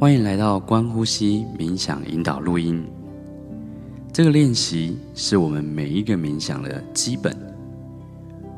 欢迎来到观呼吸冥想引导录音。这个练习是我们每一个冥想的基本。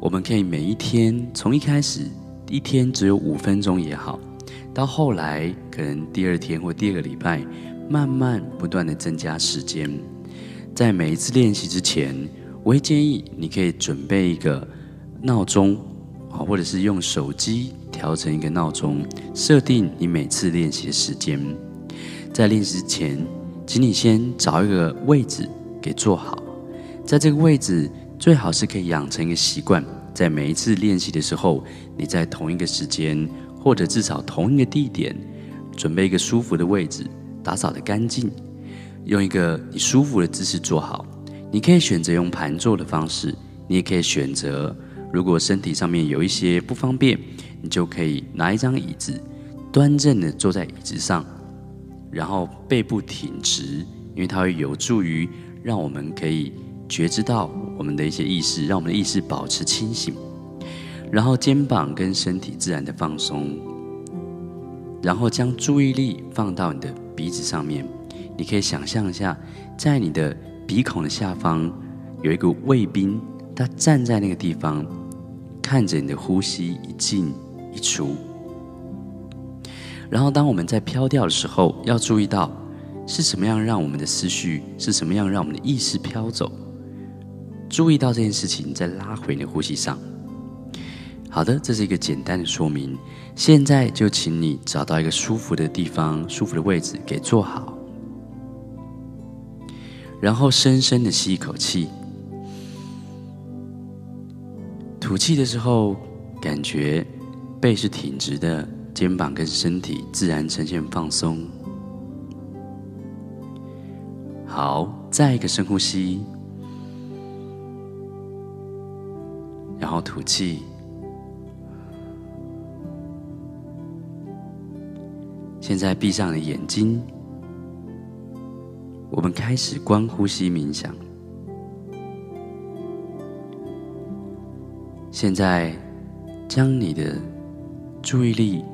我们可以每一天，从一开始一天只有五分钟也好，到后来可能第二天或第二个礼拜，慢慢不断的增加时间。在每一次练习之前，我会建议你可以准备一个闹钟，啊，或者是用手机。调成一个闹钟，设定你每次练习的时间。在练习前，请你先找一个位置给坐好。在这个位置，最好是可以养成一个习惯，在每一次练习的时候，你在同一个时间，或者至少同一个地点，准备一个舒服的位置，打扫得干净，用一个你舒服的姿势坐好。你可以选择用盘坐的方式，你也可以选择，如果身体上面有一些不方便。你就可以拿一张椅子，端正的坐在椅子上，然后背部挺直，因为它会有助于让我们可以觉知到我们的一些意识，让我们的意识保持清醒。然后肩膀跟身体自然的放松，然后将注意力放到你的鼻子上面。你可以想象一下，在你的鼻孔的下方有一个卫兵，他站在那个地方，看着你的呼吸一进。一出，然后当我们在飘掉的时候，要注意到是什么样让我们的思绪，是什么样让我们的意识飘走。注意到这件事情，再拉回你的呼吸上。好的，这是一个简单的说明。现在就请你找到一个舒服的地方，舒服的位置给坐好，然后深深的吸一口气，吐气的时候感觉。背是挺直的，肩膀跟身体自然呈现放松。好，再一个深呼吸，然后吐气。现在闭上了眼睛，我们开始观呼吸冥想。现在将你的注意力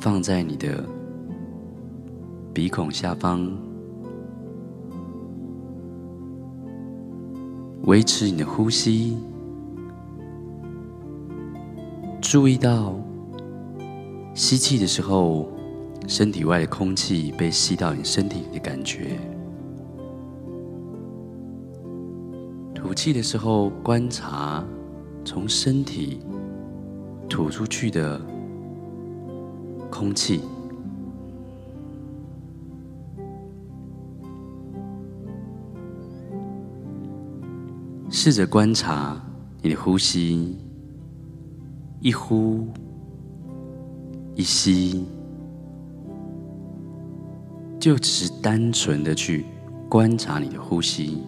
放在你的鼻孔下方，维持你的呼吸，注意到吸气的时候，身体外的空气被吸到你身体里的感觉；吐气的时候，观察从身体吐出去的。空气，试着观察你的呼吸，一呼一吸，就只是单纯的去观察你的呼吸。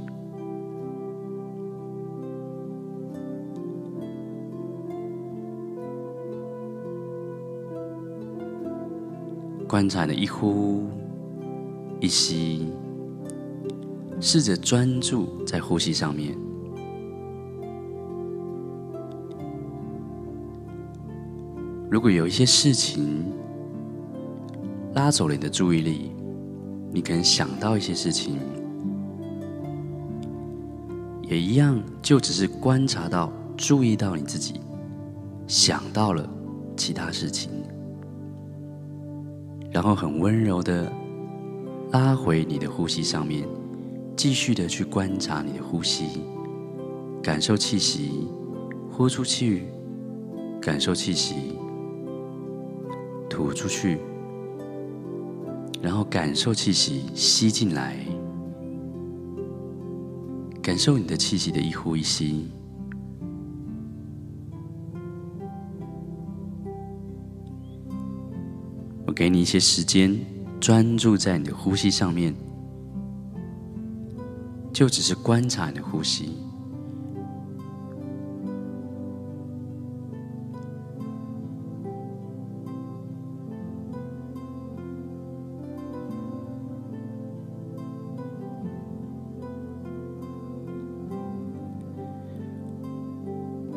观察的一呼一吸，试着专注在呼吸上面。如果有一些事情拉走了你的注意力，你可能想到一些事情，也一样，就只是观察到、注意到你自己想到了其他事情。然后很温柔的拉回你的呼吸上面，继续的去观察你的呼吸，感受气息，呼出去，感受气息，吐出去，然后感受气息吸进来，感受你的气息的一呼一吸。给你一些时间，专注在你的呼吸上面，就只是观察你的呼吸。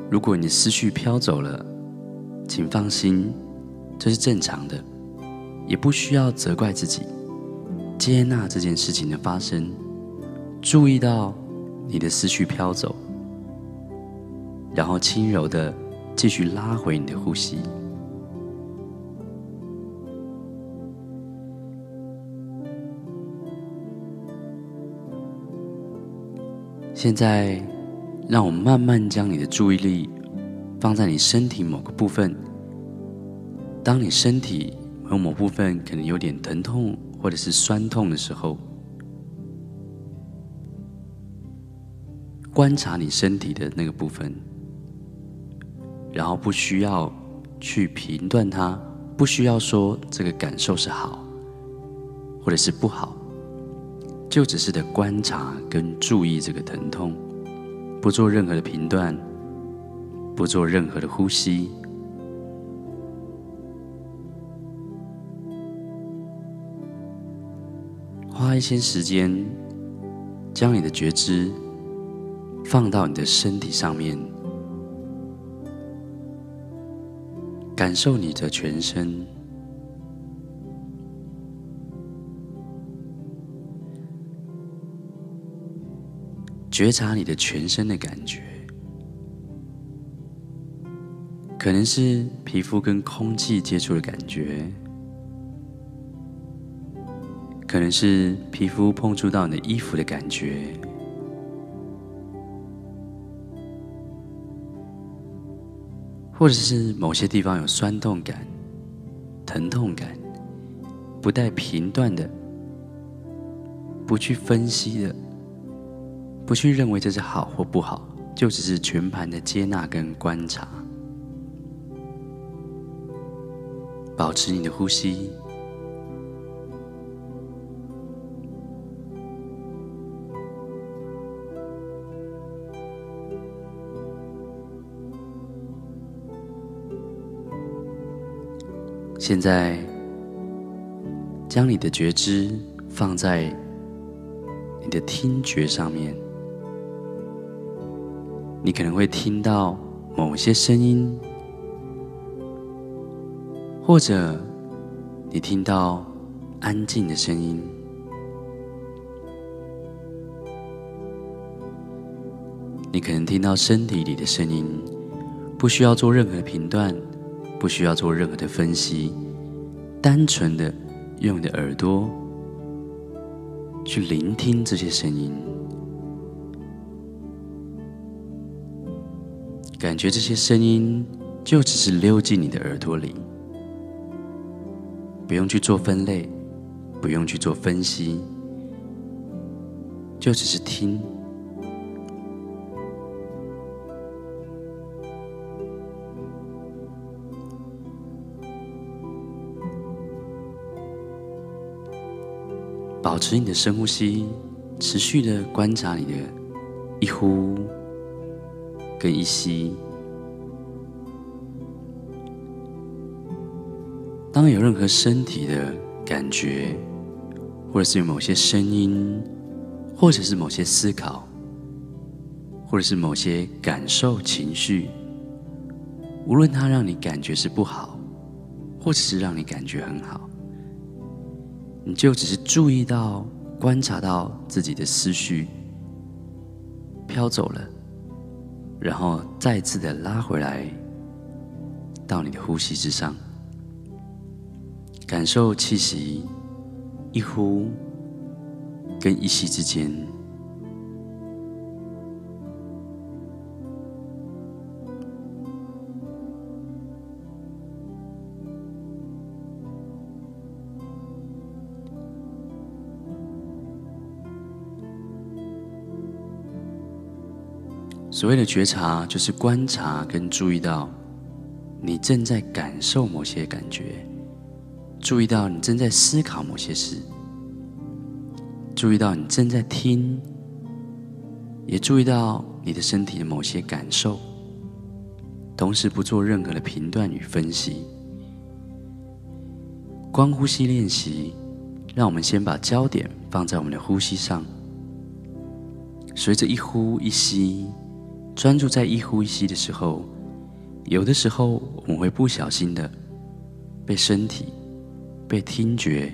如果你思绪飘走了，请放心，这是正常的。也不需要责怪自己，接纳这件事情的发生，注意到你的思绪飘走，然后轻柔的继续拉回你的呼吸。现在，让我慢慢将你的注意力放在你身体某个部分。当你身体有某部分可能有点疼痛或者是酸痛的时候，观察你身体的那个部分，然后不需要去评断它，不需要说这个感受是好或者是不好。就只是的观察跟注意这个疼痛，不做任何的评断，不做任何的呼吸，花一些时间，将你的觉知放到你的身体上面，感受你的全身。觉察你的全身的感觉，可能是皮肤跟空气接触的感觉，可能是皮肤碰触到你的衣服的感觉，或者是某些地方有酸痛感、疼痛感，不带频段的，不去分析的。不去认为这是好或不好，就只是全盘的接纳跟观察，保持你的呼吸。现在，将你的觉知放在你的听觉上面。你可能会听到某些声音，或者你听到安静的声音。你可能听到身体里的声音，不需要做任何的评断，不需要做任何的分析，单纯的用你的耳朵去聆听这些声音。感觉这些声音就只是溜进你的耳朵里，不用去做分类，不用去做分析，就只是听。保持你的深呼吸，持续的观察你的一呼。跟一吸，当有任何身体的感觉，或者是有某些声音，或者是某些思考，或者是某些感受、情绪，无论它让你感觉是不好，或者是让你感觉很好，你就只是注意到、观察到自己的思绪飘走了。然后再次的拉回来，到你的呼吸之上，感受气息一呼跟一吸之间。所谓的觉察，就是观察跟注意到你正在感受某些感觉，注意到你正在思考某些事，注意到你正在听，也注意到你的身体的某些感受，同时不做任何的评断与分析。观呼吸练习，让我们先把焦点放在我们的呼吸上，随着一呼一吸。专注在一呼一吸的时候，有的时候我们会不小心的被身体、被听觉、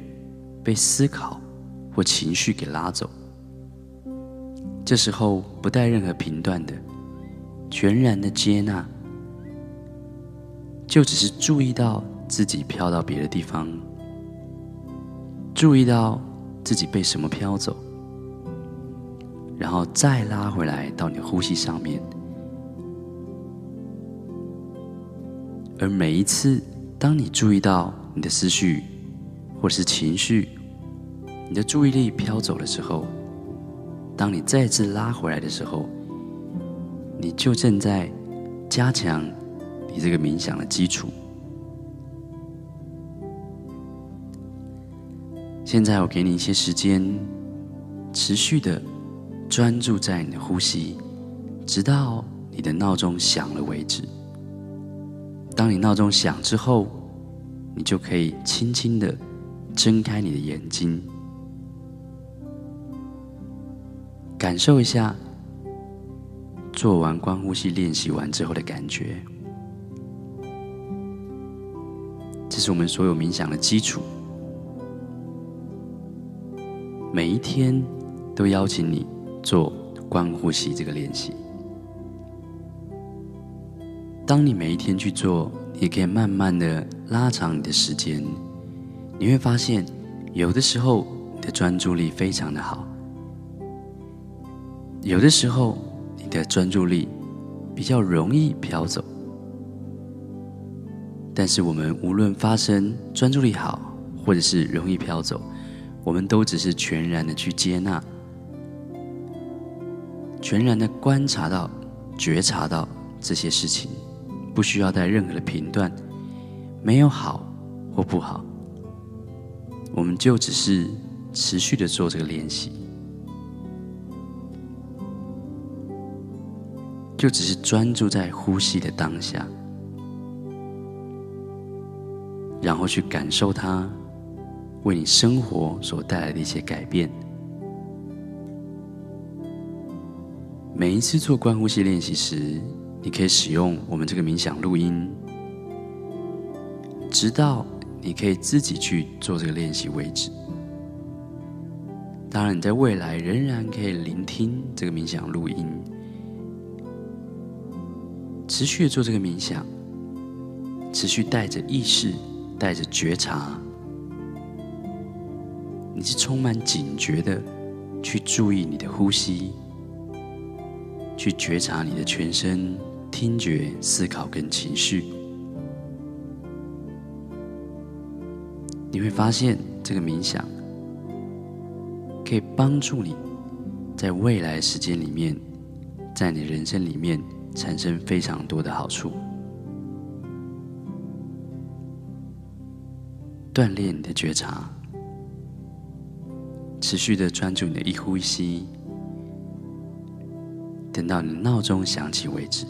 被思考或情绪给拉走。这时候不带任何评断的，全然的接纳，就只是注意到自己飘到别的地方，注意到自己被什么飘走，然后再拉回来到你的呼吸上面。而每一次，当你注意到你的思绪或是情绪，你的注意力飘走的时候，当你再次拉回来的时候，你就正在加强你这个冥想的基础。现在我给你一些时间，持续的专注在你的呼吸，直到你的闹钟响了为止。当你闹钟响之后，你就可以轻轻的睁开你的眼睛，感受一下做完观呼吸练习完之后的感觉。这是我们所有冥想的基础。每一天都邀请你做观呼吸这个练习。当你每一天去做，你可以慢慢的拉长你的时间。你会发现，有的时候你的专注力非常的好，有的时候你的专注力比较容易飘走。但是我们无论发生专注力好，或者是容易飘走，我们都只是全然的去接纳，全然的观察到、觉察到这些事情。不需要带任何的评断，没有好或不好，我们就只是持续的做这个练习，就只是专注在呼吸的当下，然后去感受它为你生活所带来的一些改变。每一次做观呼吸练习时，你可以使用我们这个冥想录音，直到你可以自己去做这个练习为止。当然，你在未来仍然可以聆听这个冥想录音，持续做这个冥想，持续带着意识、带着觉察，你是充满警觉的去注意你的呼吸，去觉察你的全身。听觉、思考跟情绪，你会发现这个冥想可以帮助你在未来时间里面，在你人生里面产生非常多的好处，锻炼你的觉察，持续的专注你的一呼一吸，等到你闹钟响起为止。